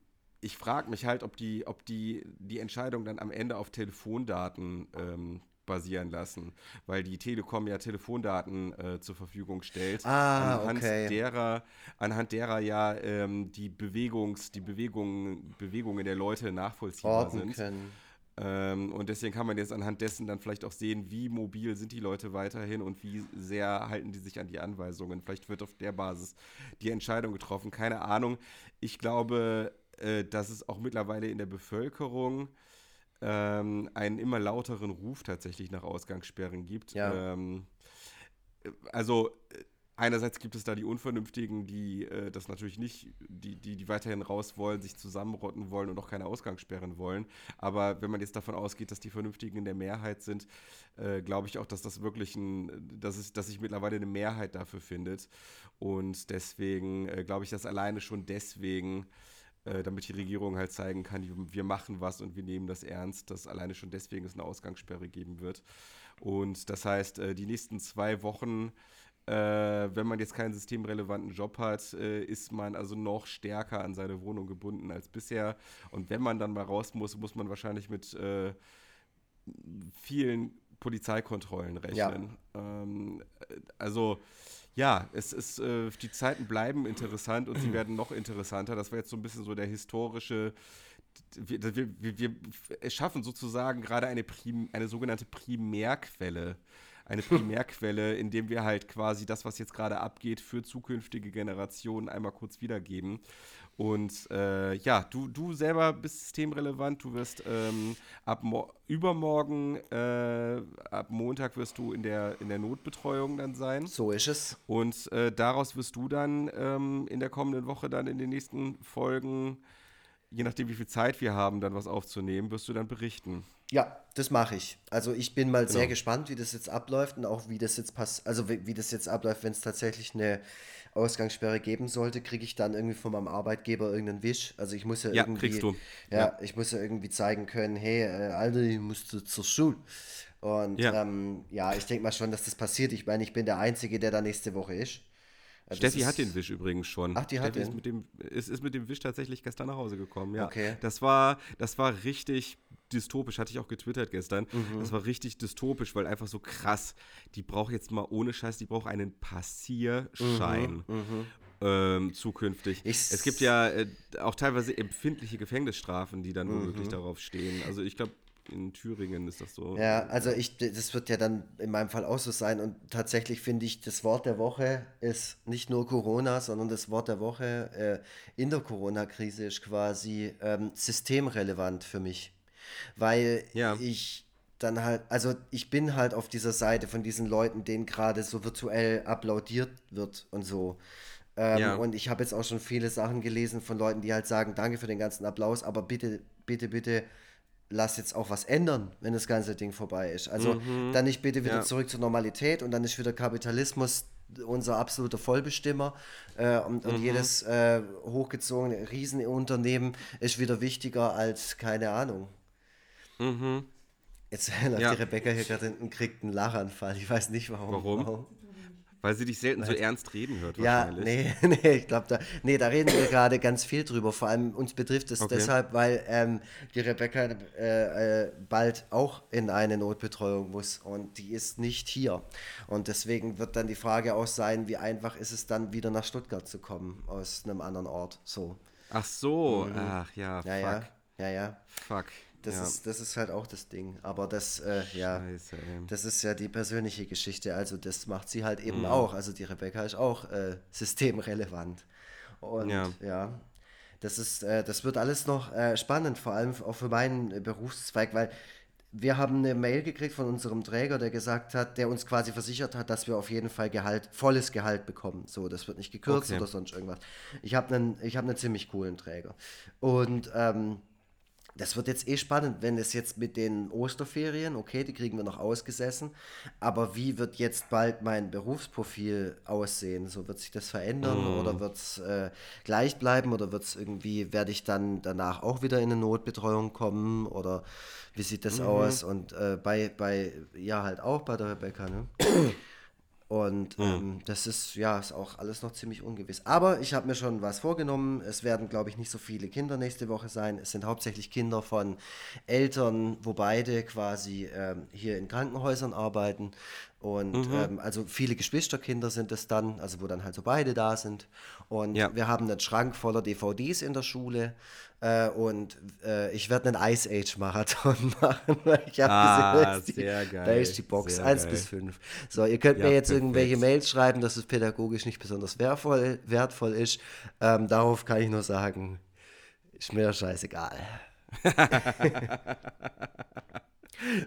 ich frage mich halt, ob die, ob die die Entscheidung dann am Ende auf Telefondaten ähm, basieren lassen, weil die Telekom ja Telefondaten äh, zur Verfügung stellt, ah, anhand okay. derer, anhand derer ja ähm, die Bewegungs, die Bewegungen, Bewegungen der Leute nachvollziehbar Orten sind. Können. Ähm, und deswegen kann man jetzt anhand dessen dann vielleicht auch sehen, wie mobil sind die Leute weiterhin und wie sehr halten die sich an die Anweisungen. Vielleicht wird auf der Basis die Entscheidung getroffen. Keine Ahnung. Ich glaube, äh, dass es auch mittlerweile in der Bevölkerung ähm, einen immer lauteren Ruf tatsächlich nach Ausgangssperren gibt. Ja. Ähm, also äh, einerseits gibt es da die Unvernünftigen, die äh, das natürlich nicht, die, die, die weiterhin raus wollen, sich zusammenrotten wollen und auch keine Ausgangssperren wollen. Aber wenn man jetzt davon ausgeht, dass die Vernünftigen in der Mehrheit sind, äh, glaube ich auch, dass das wirklich ein, dass, es, dass sich mittlerweile eine Mehrheit dafür findet. Und deswegen äh, glaube ich, dass alleine schon deswegen äh, damit die Regierung halt zeigen kann, wir machen was und wir nehmen das ernst, dass alleine schon deswegen es eine Ausgangssperre geben wird. Und das heißt, äh, die nächsten zwei Wochen äh, wenn man jetzt keinen systemrelevanten Job hat, äh, ist man also noch stärker an seine Wohnung gebunden als bisher. Und wenn man dann mal raus muss, muss man wahrscheinlich mit äh, vielen Polizeikontrollen rechnen. Ja. Ähm, also ja, es ist, äh, die Zeiten bleiben interessant und sie [CLEARS THROAT] werden noch interessanter. Das war jetzt so ein bisschen so der historische wir, wir, wir, wir schaffen sozusagen gerade eine, Prim, eine sogenannte Primärquelle eine [LAUGHS] Primärquelle, in dem wir halt quasi das, was jetzt gerade abgeht, für zukünftige Generationen einmal kurz wiedergeben. Und äh, ja, du, du selber bist systemrelevant. Du wirst ähm, ab übermorgen, äh, ab Montag wirst du in der, in der Notbetreuung dann sein. So ist es. Und äh, daraus wirst du dann ähm, in der kommenden Woche dann in den nächsten Folgen, je nachdem wie viel Zeit wir haben, dann was aufzunehmen, wirst du dann berichten. Ja, das mache ich. Also ich bin mal genau. sehr gespannt, wie das jetzt abläuft und auch wie das jetzt passt, also wie, wie, das jetzt abläuft, wenn es tatsächlich eine Ausgangssperre geben sollte, kriege ich dann irgendwie von meinem Arbeitgeber irgendeinen Wisch. Also ich muss ja, ja irgendwie, kriegst du. Ja, ja, ich muss ja irgendwie zeigen können, hey, äh, Alter, ich muss zu, zur Schule. Und ja, ähm, ja ich denke mal schon, dass das passiert. Ich meine, ich bin der Einzige, der da nächste Woche ist. Also Steffi hat den Wisch übrigens schon. Ach, die hat den? Ist mit, dem, ist, ist mit dem Wisch tatsächlich gestern nach Hause gekommen, ja. Okay. Das war, das war richtig dystopisch, hatte ich auch getwittert gestern. Mhm. Das war richtig dystopisch, weil einfach so krass, die braucht jetzt mal ohne Scheiß, die braucht einen Passierschein. Mhm. Mhm. ähm, zukünftig. Ich es gibt ja äh, auch teilweise empfindliche Gefängnisstrafen, die dann womöglich mhm. darauf stehen. Also ich glaube, in Thüringen ist das so. Ja, also ich, das wird ja dann in meinem Fall auch so sein. Und tatsächlich finde ich, das Wort der Woche ist nicht nur Corona, sondern das Wort der Woche äh, in der Corona-Krise ist quasi ähm, systemrelevant für mich. Weil ja. ich dann halt, also ich bin halt auf dieser Seite von diesen Leuten, denen gerade so virtuell applaudiert wird und so. Ähm, ja. Und ich habe jetzt auch schon viele Sachen gelesen von Leuten, die halt sagen, danke für den ganzen Applaus, aber bitte, bitte, bitte lass jetzt auch was ändern, wenn das ganze Ding vorbei ist. Also mhm. dann nicht bitte wieder ja. zurück zur Normalität und dann ist wieder Kapitalismus unser absoluter Vollbestimmer äh, und, und mhm. jedes äh, hochgezogene Riesenunternehmen ist wieder wichtiger als, keine Ahnung. Mhm. Jetzt [LAUGHS] läuft ja. die Rebecca hier gerade und kriegt einen Lachanfall. Ich weiß nicht warum. Warum? warum. Weil sie dich selten so ernst reden hört. Ja, nee, [LAUGHS] nee, ich glaube, da, nee, da reden wir gerade ganz viel drüber. Vor allem uns betrifft es okay. deshalb, weil ähm, die Rebecca äh, äh, bald auch in eine Notbetreuung muss und die ist nicht hier. Und deswegen wird dann die Frage auch sein, wie einfach ist es dann wieder nach Stuttgart zu kommen aus einem anderen Ort. So. Ach so, mhm. ach ja, ja, fuck. Ja, ja. ja. Fuck. Das, ja. ist, das ist halt auch das Ding. Aber das, äh, ja, Scheiße, das ist ja die persönliche Geschichte. Also das macht sie halt eben mhm. auch. Also die Rebecca ist auch äh, [LAUGHS] systemrelevant. Und ja, ja das ist, äh, das wird alles noch äh, spannend, vor allem auch für meinen Berufszweig, weil wir haben eine Mail gekriegt von unserem Träger, der gesagt hat, der uns quasi versichert hat, dass wir auf jeden Fall Gehalt, volles Gehalt bekommen. So, das wird nicht gekürzt okay. oder sonst irgendwas. Ich habe einen, ich habe einen ziemlich coolen Träger. Und ähm, das wird jetzt eh spannend, wenn es jetzt mit den Osterferien, okay, die kriegen wir noch ausgesessen, aber wie wird jetzt bald mein Berufsprofil aussehen? So wird sich das verändern mm. oder wird es äh, gleich bleiben oder wird es irgendwie, werde ich dann danach auch wieder in eine Notbetreuung kommen oder wie sieht das mhm. aus? Und äh, bei, bei, ja, halt auch bei der Rebecca, ne? [COUGHS] Und mhm. ähm, das ist ja ist auch alles noch ziemlich ungewiss. Aber ich habe mir schon was vorgenommen. Es werden, glaube ich, nicht so viele Kinder nächste Woche sein. Es sind hauptsächlich Kinder von Eltern, wo beide quasi ähm, hier in Krankenhäusern arbeiten. Und mhm. ähm, also viele Geschwisterkinder sind es dann, also wo dann halt so beide da sind. Und ja. wir haben einen Schrank voller DVDs in der Schule. Äh, und äh, ich werde einen Ice Age Marathon [LAUGHS] machen, weil ich habe ah, gesehen, geil, da ist die Box sehr 1 geil. bis 5. So, ihr könnt ja, mir jetzt perfekt. irgendwelche Mails schreiben, dass es pädagogisch nicht besonders wertvoll, wertvoll ist. Ähm, darauf kann ich nur sagen, ist mir scheißegal. [LAUGHS]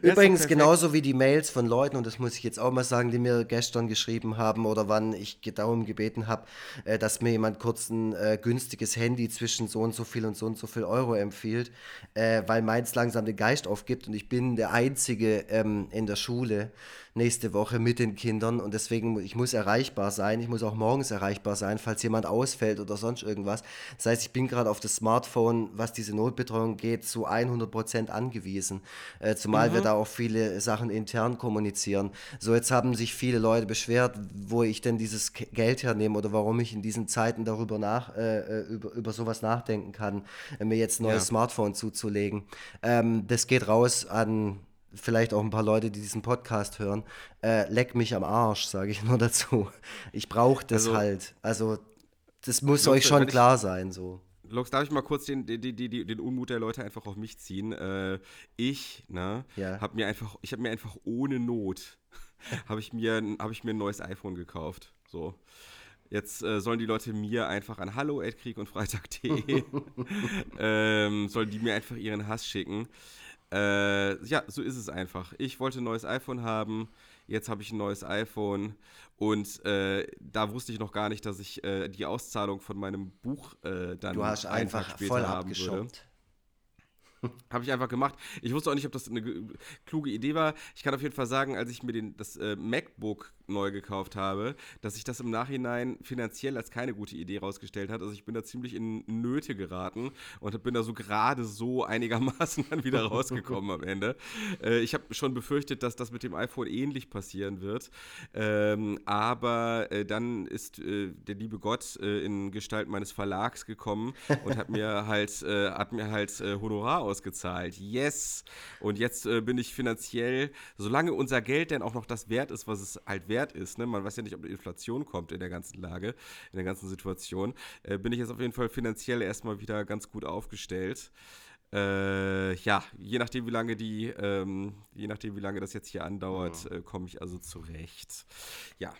Übrigens genauso wie die Mails von Leuten, und das muss ich jetzt auch mal sagen, die mir gestern geschrieben haben oder wann ich darum gebeten habe, äh, dass mir jemand kurz ein äh, günstiges Handy zwischen so und so viel und so und so viel Euro empfiehlt, äh, weil meins langsam den Geist aufgibt und ich bin der Einzige ähm, in der Schule, nächste Woche mit den Kindern und deswegen, ich muss erreichbar sein. Ich muss auch morgens erreichbar sein, falls jemand ausfällt oder sonst irgendwas. Das heißt, ich bin gerade auf das Smartphone, was diese Notbetreuung geht, zu 100 Prozent angewiesen. Äh, zumal mhm. wir da auch viele Sachen intern kommunizieren. So, jetzt haben sich viele Leute beschwert, wo ich denn dieses Geld hernehme oder warum ich in diesen Zeiten darüber nach, äh, äh über, über sowas nachdenken kann, äh, mir jetzt ein neues ja. Smartphone zuzulegen. Ähm, das geht raus an vielleicht auch ein paar Leute, die diesen Podcast hören, äh, leck mich am Arsch, sage ich [LAUGHS] nur dazu. Ich brauche das also, halt. Also, das muss euch schon klar sein, so. Lux, darf ich mal kurz den, den, den, den Unmut der Leute einfach auf mich ziehen? Äh, ich, ne, ja. habe mir einfach, ich habe mir einfach ohne Not, [LAUGHS] habe ich, mir, hab ich mir ein neues iPhone gekauft. So. Jetzt äh, sollen die Leute mir einfach an hallo krieg und freitag.de [LAUGHS] ähm, sollen die mir einfach ihren Hass schicken. Äh, ja, so ist es einfach. Ich wollte ein neues iPhone haben, jetzt habe ich ein neues iPhone und äh, da wusste ich noch gar nicht, dass ich äh, die Auszahlung von meinem Buch äh, dann du hast einfach später voll haben würde. Habe ich einfach gemacht. Ich wusste auch nicht, ob das eine kluge Idee war. Ich kann auf jeden Fall sagen, als ich mir den, das äh, MacBook neu gekauft habe, dass sich das im Nachhinein finanziell als keine gute Idee rausgestellt hat. Also ich bin da ziemlich in Nöte geraten und bin da so gerade so einigermaßen dann wieder [LAUGHS] rausgekommen am Ende. Äh, ich habe schon befürchtet, dass das mit dem iPhone ähnlich passieren wird. Ähm, aber äh, dann ist äh, der liebe Gott äh, in Gestalt meines Verlags gekommen und hat mir halt, äh, hat mir halt Honorar aus ausgezahlt. Yes! Und jetzt äh, bin ich finanziell, solange unser Geld denn auch noch das wert ist, was es halt wert ist, ne? man weiß ja nicht, ob die Inflation kommt in der ganzen Lage, in der ganzen Situation, äh, bin ich jetzt auf jeden Fall finanziell erstmal wieder ganz gut aufgestellt. Äh, ja, je nachdem, wie lange die, ähm, je nachdem, wie lange das jetzt hier andauert, äh, komme ich also zurecht. Ja,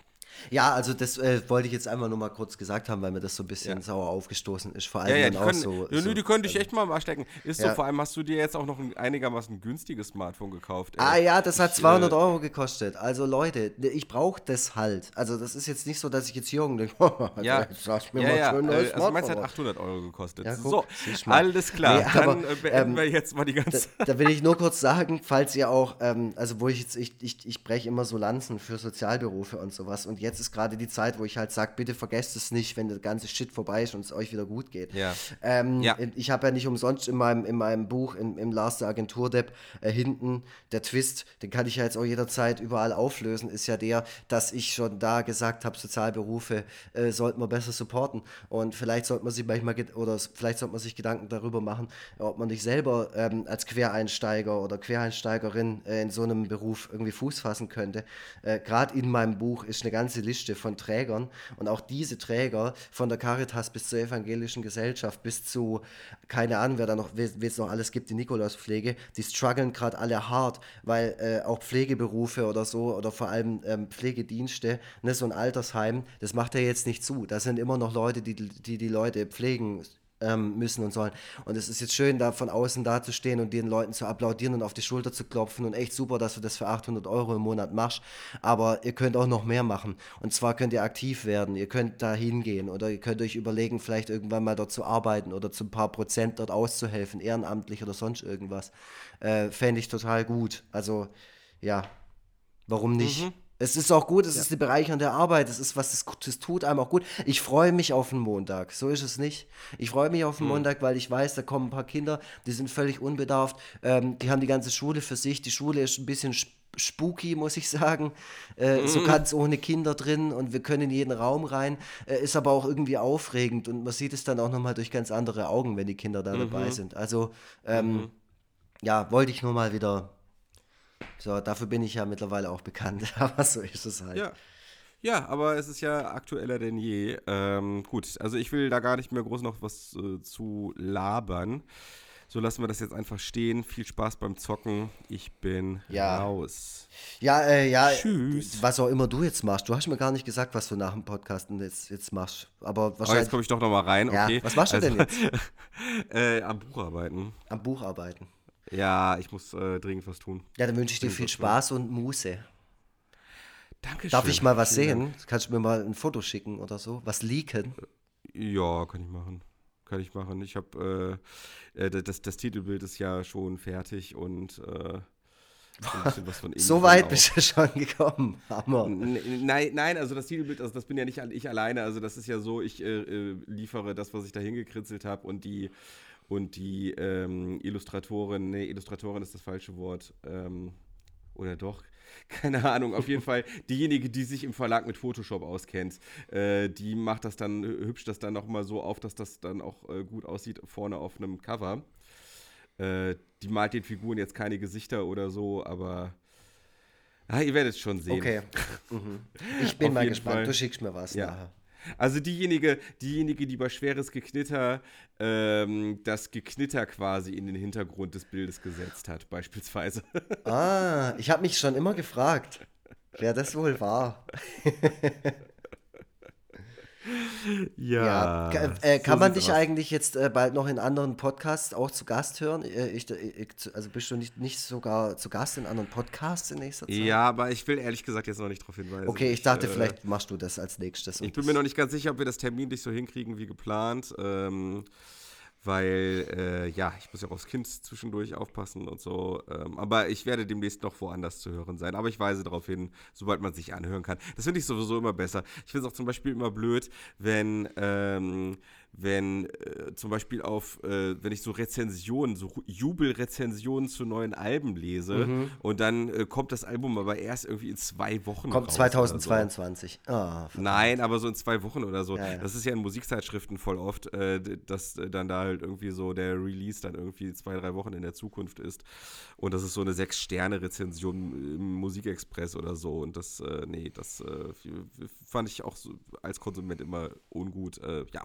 ja, also das äh, wollte ich jetzt einfach nur mal kurz gesagt haben, weil mir das so ein bisschen ja. sauer aufgestoßen ist. Vor allem ja, ja, die auch können, so. Nö, so, die können dich echt mal mal stecken. Ist ja. so, vor allem hast du dir jetzt auch noch ein einigermaßen günstiges Smartphone gekauft. Ey. Ah ja, das hat 200 äh, Euro gekostet. Also Leute, ich brauche das halt. Also das ist jetzt nicht so, dass ich jetzt hier denke, [LAUGHS] ja, jetzt lass mir ja, mal ja. Schön neues äh, also meins hat 800 Euro gekostet. Ja, guck, so, alles klar. Nee, Dann aber, äh, beenden ähm, wir jetzt mal die ganze. Da, da, will ich nur kurz sagen, falls ihr auch, ähm, also wo ich jetzt, ich, ich, ich breche immer so Lanzen für Sozialberufe und sowas. Und jetzt ist gerade die Zeit, wo ich halt sage, bitte vergesst es nicht, wenn der ganze Shit vorbei ist und es euch wieder gut geht. Ja. Ähm, ja. Ich habe ja nicht umsonst in meinem, in meinem Buch, in, im Last der Agentur-Depp, äh, hinten der Twist, den kann ich ja jetzt auch jederzeit überall auflösen, ist ja der, dass ich schon da gesagt habe, Sozialberufe äh, sollten wir besser supporten. Und vielleicht sollte man sich manchmal, oder vielleicht sollte man sich Gedanken darüber machen, ob man nicht selber ähm, als Quereinsteiger oder Quereinsteigerin äh, in so einem Beruf irgendwie Fuß fassen könnte. Äh, Gerade in meinem Buch ist eine ganze Liste von Trägern, Trägern. Und auch diese Träger, von der Caritas bis zur evangelischen Gesellschaft, bis zu, keine Ahnung, wer da noch, wer es noch alles gibt, die Nikolauspflege, die strugglen gerade alle hart, weil äh, auch Pflegeberufe oder so, oder vor allem ähm, Pflegedienste, ne, so ein Altersheim, das macht er jetzt nicht zu. Da sind immer noch Leute, die die, die Leute pflegen ähm, müssen und sollen. Und es ist jetzt schön, da von außen da zu stehen und den Leuten zu applaudieren und auf die Schulter zu klopfen und echt super, dass du das für 800 Euro im Monat machst. Aber ihr könnt auch noch mehr machen. Und zwar könnt ihr aktiv werden, ihr könnt da hingehen oder ihr könnt euch überlegen, vielleicht irgendwann mal dort zu arbeiten oder zu ein paar Prozent dort auszuhelfen, ehrenamtlich oder sonst irgendwas. Äh, Fände ich total gut. Also, ja, warum nicht? Mhm. Es ist auch gut, es ja. ist eine bereichernde Arbeit, es ist was, das, tut einem auch gut. Ich freue mich auf den Montag, so ist es nicht. Ich freue mich auf den mhm. Montag, weil ich weiß, da kommen ein paar Kinder, die sind völlig unbedarft, ähm, die haben die ganze Schule für sich. Die Schule ist ein bisschen spooky, muss ich sagen. Äh, mhm. So ganz ohne Kinder drin und wir können in jeden Raum rein. Äh, ist aber auch irgendwie aufregend und man sieht es dann auch nochmal durch ganz andere Augen, wenn die Kinder da mhm. dabei sind. Also, ähm, mhm. ja, wollte ich nur mal wieder so, dafür bin ich ja mittlerweile auch bekannt, [LAUGHS] aber so ist es halt. Ja. Ja, aber es ist ja aktueller denn je. Ähm, gut, also ich will da gar nicht mehr groß noch was äh, zu labern. So lassen wir das jetzt einfach stehen. Viel Spaß beim Zocken. Ich bin ja. raus. Ja, äh, ja. Tschüss. Was auch immer du jetzt machst. Du hast mir gar nicht gesagt, was du nach dem Podcast jetzt, jetzt machst. Aber wahrscheinlich. Oh, jetzt komme ich doch noch mal rein. Ja. Okay. Was machst du also, denn jetzt? [LAUGHS] äh, am Buch arbeiten. Am Buch arbeiten. Ja, ich muss äh, dringend was tun. Ja, dann wünsche ich dir viel Spaß und Muße. Dankeschön. Darf ich mal was sehen? Kannst du mir mal ein Foto schicken oder so? Was leaken? Ja, kann ich machen. Kann ich machen. Ich habe äh, äh, das, das Titelbild ist ja schon fertig und äh, so [LAUGHS] weit bist du schon gekommen. Hammer. Nein, nein, also das Titelbild, also das bin ja nicht ich alleine. Also das ist ja so, ich äh, äh liefere das, was ich da hingekritzelt habe und die und die ähm, Illustratorin, nee, Illustratorin ist das falsche Wort, ähm, oder doch, [LAUGHS] keine Ahnung, auf jeden Fall diejenige, die sich im Verlag mit Photoshop auskennt, äh, die macht das dann, hübscht das dann nochmal so auf, dass das dann auch äh, gut aussieht vorne auf einem Cover. Äh, die malt den Figuren jetzt keine Gesichter oder so, aber ja, ihr werdet es schon sehen. Okay. [LAUGHS] Mhm. Ich bin mal gespannt, Fall. du schickst mir was ja. nachher. Also diejenige, diejenige, die bei schweres Geknitter ähm, das Geknitter quasi in den Hintergrund des Bildes gesetzt hat, beispielsweise. Ah, ich habe mich schon immer gefragt, wer das wohl war. [LAUGHS] ja. ja. Äh, kann so man dich aus. eigentlich jetzt äh, bald noch in anderen Podcasts auch zu Gast hören? Äh, ich, äh, ich, also bist du nicht, nicht sogar zu Gast in anderen Podcasts in nächster Zeit? Ja, aber ich will ehrlich gesagt jetzt noch nicht darauf hinweisen. Okay, ich dachte, ich, äh, vielleicht machst du das als nächstes. Ich bin mir noch nicht ganz sicher, ob wir das Termin nicht so hinkriegen wie geplant. Ähm, weil äh, ja, ich muss ja auch aufs Kind zwischendurch aufpassen und so. Ähm, aber ich werde demnächst noch woanders zu hören sein. Aber ich weise darauf hin, sobald man sich anhören kann. Das finde ich sowieso immer besser. Ich finde es auch zum Beispiel immer blöd, wenn, ähm, wenn äh, zum Beispiel auf, äh, wenn ich so Rezensionen, so Jubelrezensionen zu neuen Alben lese mhm. und dann äh, kommt das Album aber erst irgendwie in zwei Wochen. Kommt 2022. So. Oh, Nein, aber so in zwei Wochen oder so. Ja, ja. Das ist ja in Musikzeitschriften voll oft, äh, dass dann da halt irgendwie so der Release dann irgendwie zwei, drei Wochen in der Zukunft ist. Und das ist so eine Sechs-Sterne-Rezension im Musikexpress oder so. Und das, äh, nee, das äh, fand ich auch so als Konsument immer ungut. ja.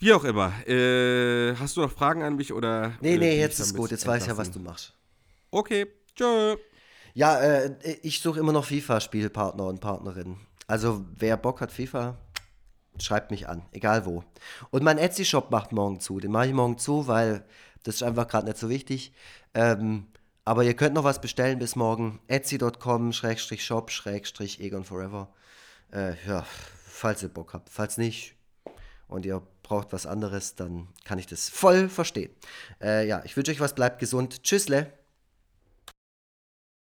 Wie auch immer. Äh, hast du noch Fragen an mich oder? Nee, nee, äh, jetzt ist gut. Jetzt weiß ich ja, was du machst. Okay, tschö. Ja, äh, ich suche immer noch FIFA-Spielpartner und Partnerinnen. Also, wer Bock hat, FIFA, schreibt mich an, egal wo. Und mein Etsy-Shop macht morgen zu. Den mache ich morgen zu, weil das ist einfach gerade nicht so wichtig. Ähm, aber ihr könnt noch was bestellen bis morgen. Etsy.com-shop, Egon Forever. Äh, ja, falls ihr Bock habt. Falls nicht und ihr braucht was anderes, dann kann ich das voll verstehen. Äh, ja, ich wünsche euch was, bleibt gesund. Tschüssle.